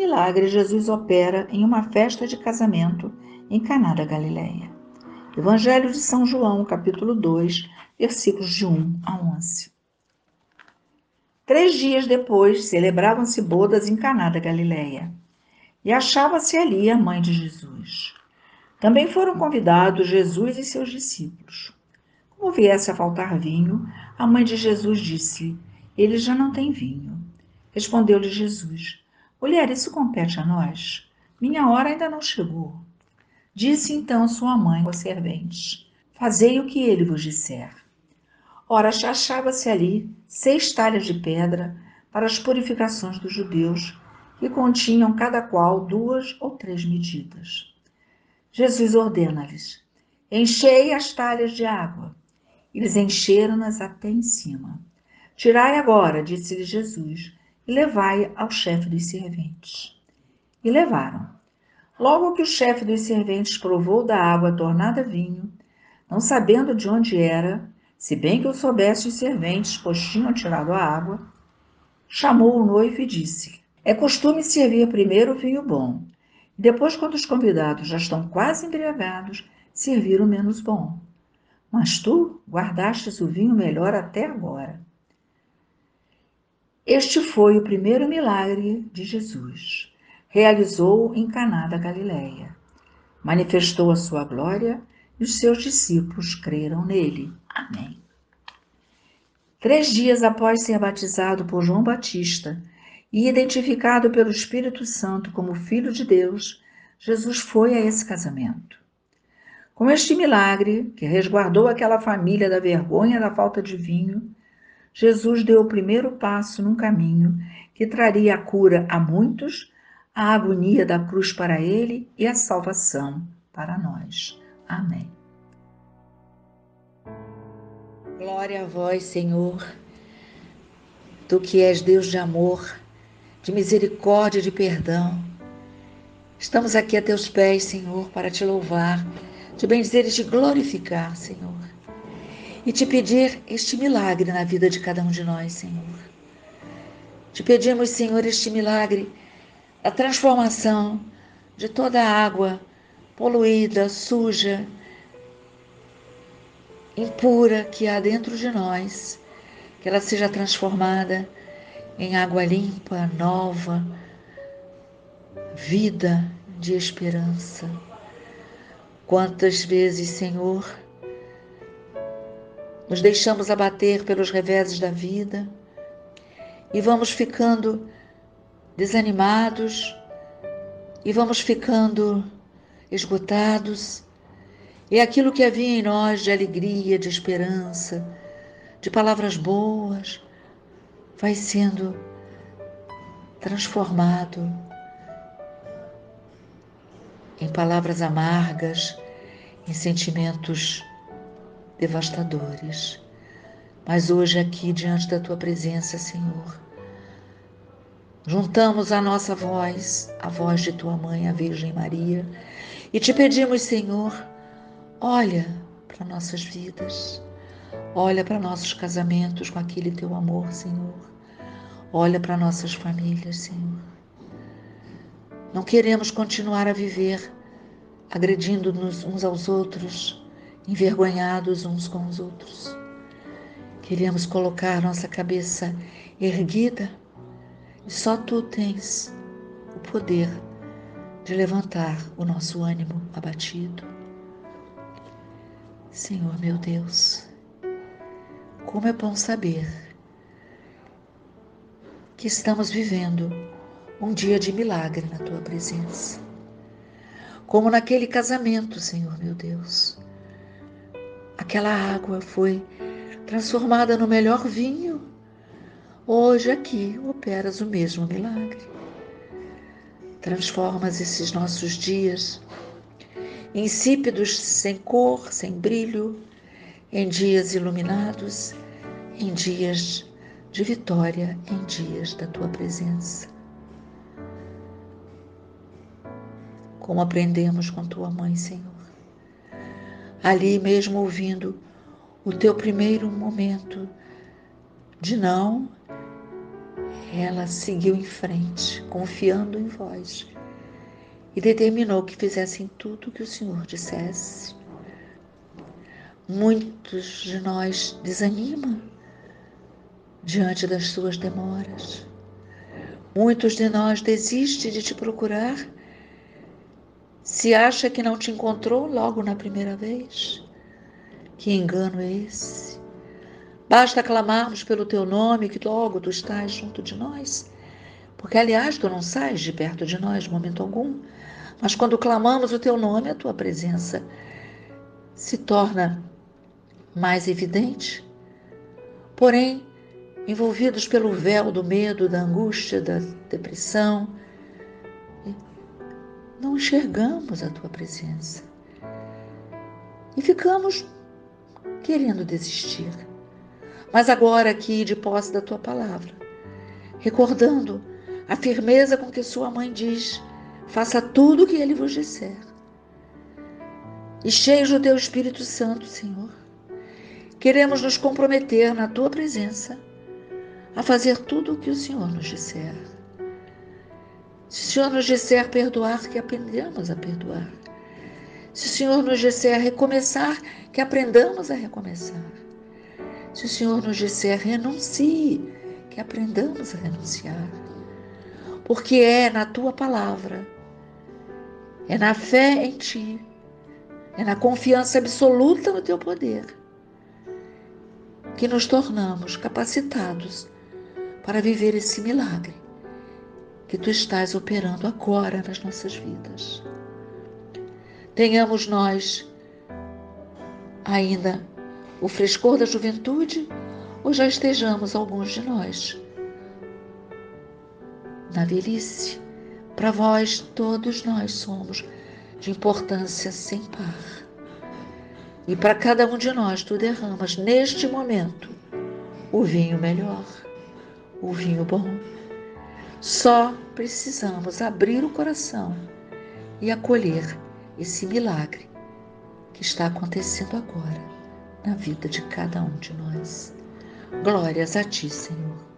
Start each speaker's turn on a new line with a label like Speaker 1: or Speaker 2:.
Speaker 1: milagre Jesus opera em uma festa de casamento em Caná da Galileia. Evangelho de São João, capítulo 2, versículos de 1 a 11. Três dias depois, celebravam-se bodas em Caná da Galileia, e achava-se ali a mãe de Jesus. Também foram convidados Jesus e seus discípulos. Como viesse a faltar vinho, a mãe de Jesus disse-lhe: Eles já não têm vinho. Respondeu-lhe Jesus: Mulher, isso compete a nós. Minha hora ainda não chegou. Disse então sua mãe aos serventes: Fazei o que ele vos disser. Ora, achava-se ali seis talhas de pedra para as purificações dos judeus, que continham cada qual duas ou três medidas. Jesus ordena-lhes: Enchei as talhas de água. Eles encheram-nas até em cima. Tirai agora, disse-lhe Jesus, levai ao chefe dos serventes. E levaram. Logo que o chefe dos serventes provou da água tornada vinho, não sabendo de onde era, se bem que o soubesse os serventes, pois tinham tirado a água, chamou o noivo e disse: É costume servir primeiro o vinho bom, e depois, quando os convidados já estão quase embriagados, servir o menos bom. Mas tu guardastes o vinho melhor até agora. Este foi o primeiro milagre de Jesus. Realizou em Caná da Galileia. Manifestou a sua glória e os seus discípulos creram nele. Amém. Três dias após ser batizado por João Batista e identificado pelo Espírito Santo como Filho de Deus, Jesus foi a esse casamento. Com este milagre, que resguardou aquela família da vergonha da falta de vinho, Jesus deu o primeiro passo num caminho que traria a cura a muitos, a agonia da cruz para ele e a salvação para nós. Amém. Glória a vós, Senhor, tu que és Deus de amor, de misericórdia e de perdão. Estamos aqui a teus pés, Senhor, para te louvar te bendizer e te glorificar, Senhor. E te pedir este milagre na vida de cada um de nós, Senhor. Te pedimos, Senhor, este milagre, a transformação de toda a água poluída, suja, impura que há dentro de nós, que ela seja transformada em água limpa, nova, vida de esperança. Quantas vezes, Senhor, nos deixamos abater pelos reveses da vida e vamos ficando desanimados e vamos ficando esgotados. E aquilo que havia em nós de alegria, de esperança, de palavras boas, vai sendo transformado em palavras amargas, em sentimentos devastadores. Mas hoje, aqui diante da tua presença, Senhor, juntamos a nossa voz, a voz de tua mãe, a Virgem Maria, e te pedimos, Senhor, olha para nossas vidas, olha para nossos casamentos com aquele teu amor, Senhor, olha para nossas famílias, Senhor. Não queremos continuar a viver agredindo-nos uns aos outros, envergonhados uns com os outros. Queremos colocar nossa cabeça erguida e só tu tens o poder de levantar o nosso ânimo abatido. Senhor meu Deus, como é bom saber que estamos vivendo um dia de milagre na tua presença. Como naquele casamento, Senhor meu Deus. Aquela água foi transformada no melhor vinho. Hoje aqui operas o mesmo milagre. Transformas esses nossos dias insípidos, sem cor, sem brilho, em dias iluminados, em dias de vitória, em dias da tua presença. como aprendemos com tua mãe, Senhor. Ali mesmo ouvindo o teu primeiro momento de não Ela seguiu em frente, confiando em vós, e determinou que fizessem tudo o que o Senhor dissesse. Muitos de nós desanimam diante das suas demoras. Muitos de nós desistem de te procurar se acha que não te encontrou logo na primeira vez. Que engano é esse? Basta clamarmos pelo teu nome que logo tu estás junto de nós. Porque, aliás, tu não sais de perto de nós momento algum. Mas quando clamamos o teu nome, a tua presença se torna mais evidente. Porém, envolvidos pelo véu do medo, da angústia, da depressão, não enxergamos a tua presença e ficamos querendo desistir. Mas agora, aqui, de posse da tua palavra, recordando a firmeza com que sua mãe diz: faça tudo o que ele vos disser. E cheios do teu Espírito Santo, Senhor, queremos nos comprometer na tua presença a fazer tudo o que o Senhor nos disser. Se o Senhor nos disser perdoar, que aprendamos a perdoar. Se o Senhor nos disser recomeçar, que aprendamos a recomeçar. Se o Senhor nos disser renuncie, que aprendamos a renunciar. Porque é na tua palavra, é na fé em ti, é na confiança absoluta no teu poder que nos tornamos capacitados para viver esse milagre que tu estás operando agora nas nossas vidas. Tenhamos nós ainda o frescor da juventude ou já estejamos alguns de nós na velhice. Para vós, todos nós somos de importância sem par. E para cada um de nós, tu derramas neste momento o vinho melhor o vinho bom. Só precisamos abrir o coração e acolher esse milagre que está acontecendo agora na vida de cada um de nós. Glórias a Ti, Senhor.